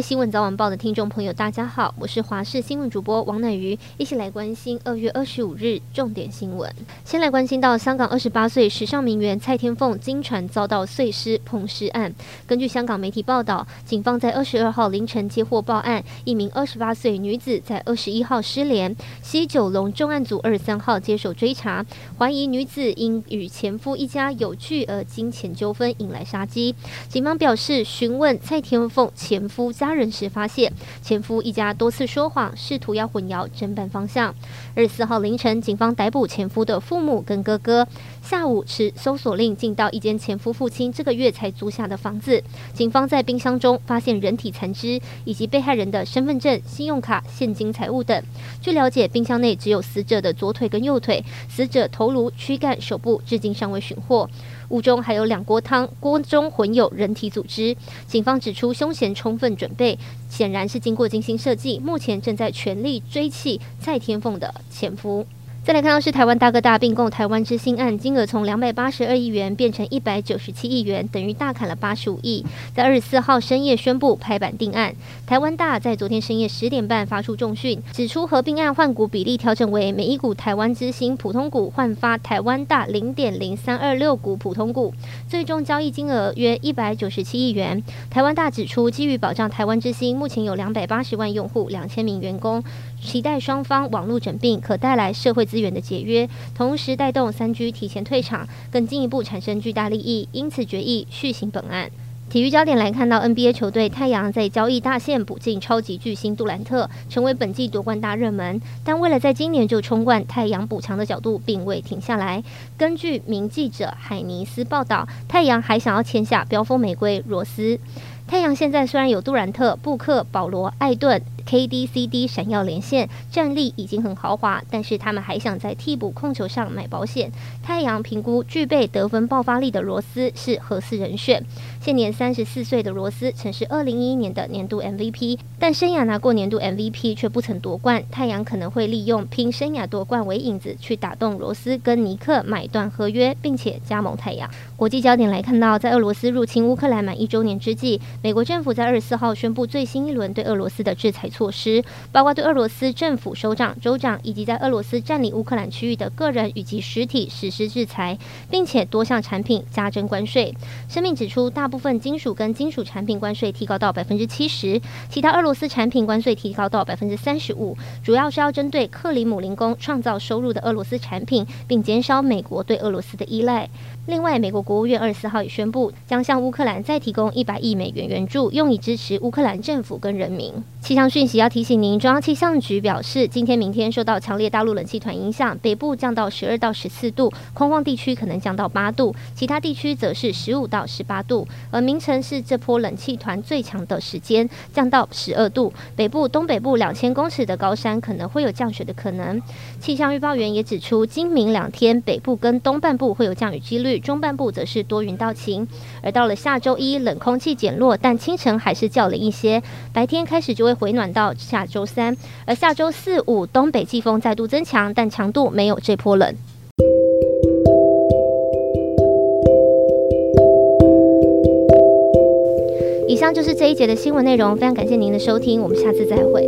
新闻早晚报的听众朋友，大家好，我是华视新闻主播王乃瑜，一起来关心二月二十五日重点新闻。先来关心到香港二十八岁时尚名媛蔡天凤惊传遭到碎尸碰尸案。根据香港媒体报道，警方在二十二号凌晨接获报案，一名二十八岁女子在二十一号失联，西九龙重案组二十三号接手追查，怀疑女子因与前夫一家有巨额金钱纠纷引来杀机。警方表示，询问蔡天凤前夫。家杀人时发现前夫一家多次说谎，试图要混淆侦办方向。二十四号凌晨，警方逮捕前夫的父母跟哥哥。下午持搜索令进到一间前夫父亲这个月才租下的房子。警方在冰箱中发现人体残肢以及被害人的身份证、信用卡、现金财物等。据了解，冰箱内只有死者的左腿跟右腿，死者头颅、躯干、手部至今尚未寻获。屋中还有两锅汤，锅中混有人体组织。警方指出，凶嫌充分准，显然是经过精心设计。目前正在全力追缉蔡天凤的前夫。再来看到是台湾大哥大并购台湾之星案，金额从两百八十二亿元变成一百九十七亿元，等于大砍了八十五亿。在二十四号深夜宣布拍板定案。台湾大在昨天深夜十点半发出重讯，指出合并案换股比例调整为每一股台湾之星普通股换发台湾大零点零三二六股普通股，最终交易金额约一百九十七亿元。台湾大指出，基于保障台湾之星目前有两百八十万用户、两千名员工，期待双方网络整并可带来社会资源的节约，同时带动三 G 提前退场，更进一步产生巨大利益，因此决议续行本案。体育焦点来看到 NBA 球队太阳在交易大限补进超级巨星杜兰特，成为本季夺冠大热门。但为了在今年就冲冠，太阳补强的角度并未停下来。根据名记者海尼斯报道，太阳还想要签下飙风玫瑰罗斯。太阳现在虽然有杜兰特、布克、保罗、艾顿。KDCD 闪耀连线，战力已经很豪华，但是他们还想在替补控球上买保险。太阳评估具备得分爆发力的罗斯是合适人选。现年三十四岁的罗斯曾是二零一一年的年度 MVP，但生涯拿过年度 MVP 却不曾夺冠。太阳可能会利用拼生涯夺冠为引子，去打动罗斯跟尼克买断合约，并且加盟太阳。国际焦点来看到，在俄罗斯入侵乌克兰满一周年之际，美国政府在二十四号宣布最新一轮对俄罗斯的制裁。措施包括对俄罗斯政府首长、州长以及在俄罗斯占领乌克兰区域的个人以及实体实施制裁，并且多项产品加征关税。声明指出，大部分金属跟金属产品关税提高到百分之七十，其他俄罗斯产品关税提高到百分之三十五，主要是要针对克里姆林宫创造收入的俄罗斯产品，并减少美国对俄罗斯的依赖。另外，美国国务院二十四号也宣布，将向乌克兰再提供一百亿美元援助，用以支持乌克兰政府跟人民。气象讯息要提醒您，中央气象局表示，今天、明天受到强烈大陆冷气团影响，北部降到十二到十四度，空旷地区可能降到八度，其他地区则是十五到十八度。而明晨是这波冷气团最强的时间，降到十二度，北部、东北部两千公尺的高山可能会有降雪的可能。气象预报员也指出，今明两天北部跟东半部会有降雨几率。中半部则是多云到晴，而到了下周一，冷空气减弱，但清晨还是较冷一些，白天开始就会回暖到下周三，而下周四五东北季风再度增强，但强度没有这波冷。以上就是这一节的新闻内容，非常感谢您的收听，我们下次再会。